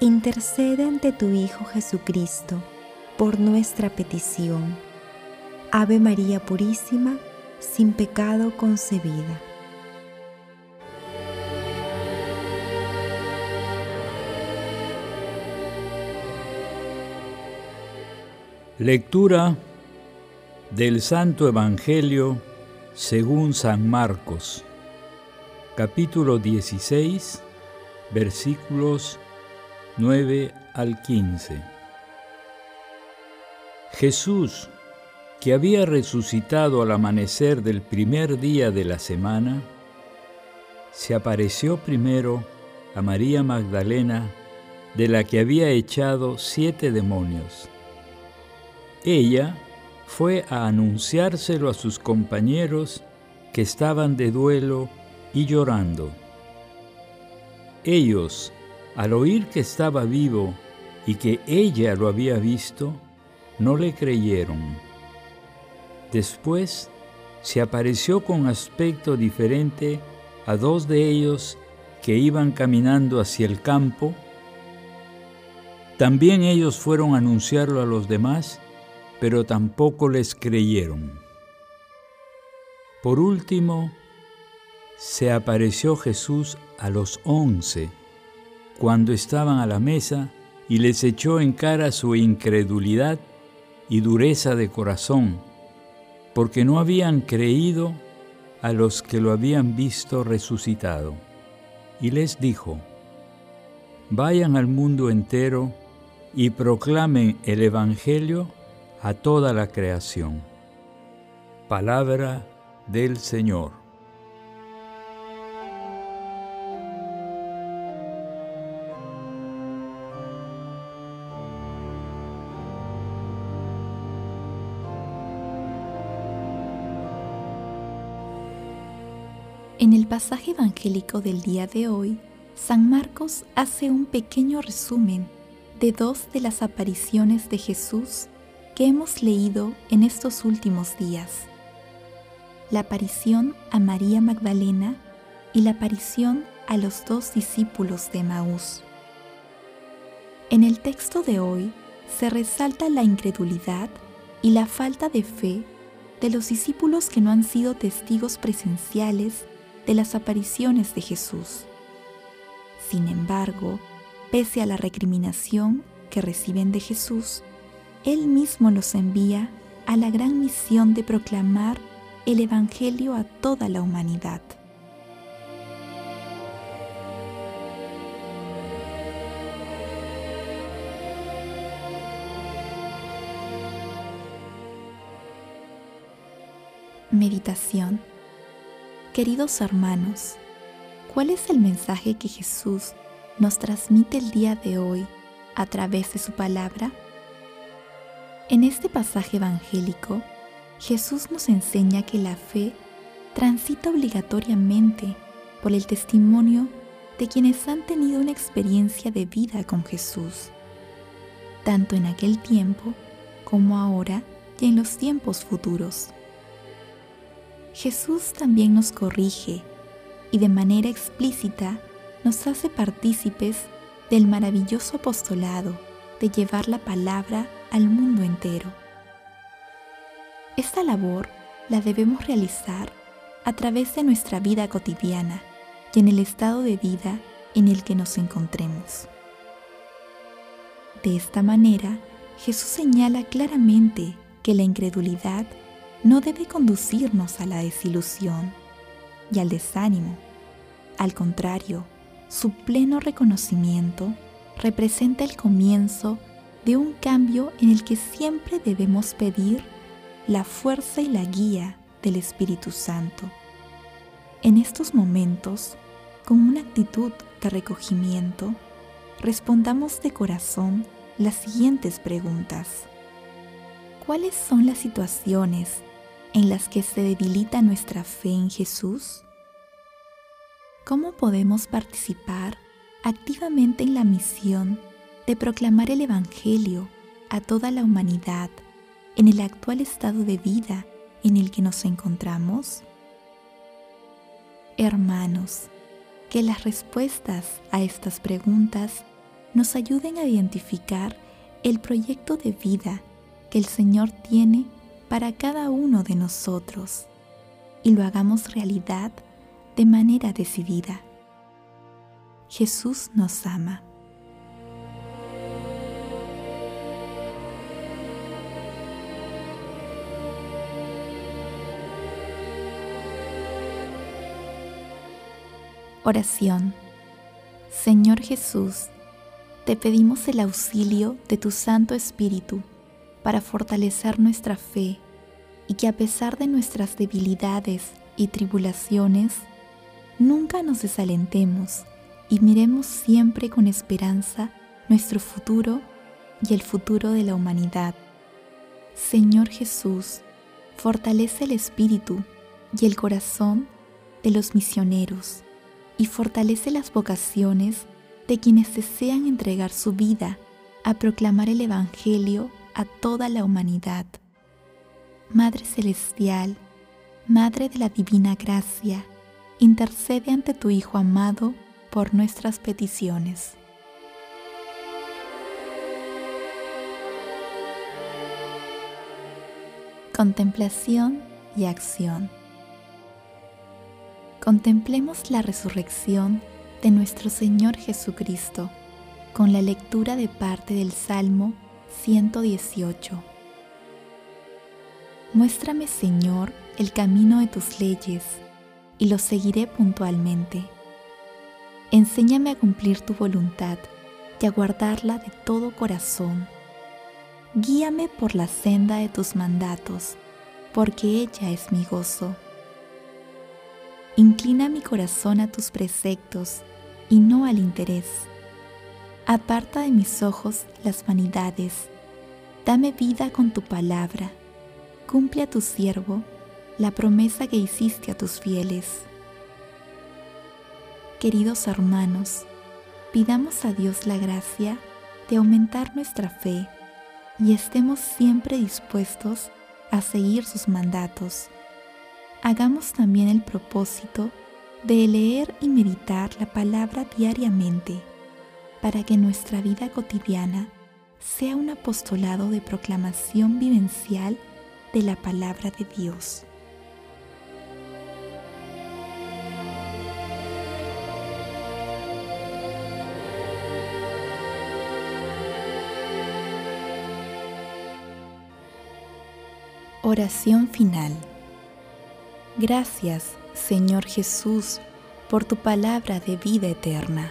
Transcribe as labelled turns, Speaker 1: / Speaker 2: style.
Speaker 1: intercede ante tu Hijo Jesucristo por nuestra petición. Ave María Purísima, sin pecado concebida.
Speaker 2: Lectura del Santo Evangelio según San Marcos, capítulo 16, versículos 9 al 15. Jesús, que había resucitado al amanecer del primer día de la semana, se apareció primero a María Magdalena, de la que había echado siete demonios. Ella fue a anunciárselo a sus compañeros que estaban de duelo y llorando. Ellos, al oír que estaba vivo y que ella lo había visto, no le creyeron. Después se apareció con aspecto diferente a dos de ellos que iban caminando hacia el campo. También ellos fueron a anunciarlo a los demás pero tampoco les creyeron. Por último, se apareció Jesús a los once cuando estaban a la mesa y les echó en cara su incredulidad y dureza de corazón, porque no habían creído a los que lo habían visto resucitado. Y les dijo, vayan al mundo entero y proclamen el Evangelio a toda la creación. Palabra del Señor.
Speaker 3: En el pasaje evangélico del día de hoy, San Marcos hace un pequeño resumen de dos de las apariciones de Jesús que hemos leído en estos últimos días. La aparición a María Magdalena y la aparición a los dos discípulos de Maús. En el texto de hoy se resalta la incredulidad y la falta de fe de los discípulos que no han sido testigos presenciales de las apariciones de Jesús. Sin embargo, pese a la recriminación que reciben de Jesús, él mismo los envía a la gran misión de proclamar el Evangelio a toda la humanidad. Meditación Queridos hermanos, ¿cuál es el mensaje que Jesús nos transmite el día de hoy a través de su palabra? En este pasaje evangélico, Jesús nos enseña que la fe transita obligatoriamente por el testimonio de quienes han tenido una experiencia de vida con Jesús, tanto en aquel tiempo como ahora y en los tiempos futuros. Jesús también nos corrige y de manera explícita nos hace partícipes del maravilloso apostolado de llevar la palabra al mundo entero. Esta labor la debemos realizar a través de nuestra vida cotidiana y en el estado de vida en el que nos encontremos. De esta manera, Jesús señala claramente que la incredulidad no debe conducirnos a la desilusión y al desánimo. Al contrario, su pleno reconocimiento representa el comienzo de un cambio en el que siempre debemos pedir la fuerza y la guía del Espíritu Santo. En estos momentos, con una actitud de recogimiento, respondamos de corazón las siguientes preguntas. ¿Cuáles son las situaciones en las que se debilita nuestra fe en Jesús? ¿Cómo podemos participar activamente en la misión de proclamar el Evangelio a toda la humanidad en el actual estado de vida en el que nos encontramos? Hermanos, que las respuestas a estas preguntas nos ayuden a identificar el proyecto de vida que el Señor tiene para cada uno de nosotros y lo hagamos realidad de manera decidida. Jesús nos ama. Oración. Señor Jesús, te pedimos el auxilio de tu Santo Espíritu para fortalecer nuestra fe y que a pesar de nuestras debilidades y tribulaciones, nunca nos desalentemos y miremos siempre con esperanza nuestro futuro y el futuro de la humanidad. Señor Jesús, fortalece el espíritu y el corazón de los misioneros y fortalece las vocaciones de quienes desean entregar su vida a proclamar el Evangelio a toda la humanidad. Madre Celestial, Madre de la Divina Gracia, intercede ante tu Hijo amado por nuestras peticiones. Contemplación y acción. Contemplemos la resurrección de nuestro Señor Jesucristo con la lectura de parte del Salmo 118. Muéstrame, Señor, el camino de tus leyes, y lo seguiré puntualmente. Enséñame a cumplir tu voluntad y a guardarla de todo corazón. Guíame por la senda de tus mandatos, porque ella es mi gozo. Inclina mi corazón a tus preceptos y no al interés. Aparta de mis ojos las vanidades. Dame vida con tu palabra. Cumple a tu siervo la promesa que hiciste a tus fieles. Queridos hermanos, pidamos a Dios la gracia de aumentar nuestra fe y estemos siempre dispuestos a seguir sus mandatos hagamos también el propósito de leer y meditar la palabra diariamente para que nuestra vida cotidiana sea un apostolado de proclamación vivencial de la palabra de Dios. Oración final. Gracias, Señor Jesús, por tu palabra de vida eterna.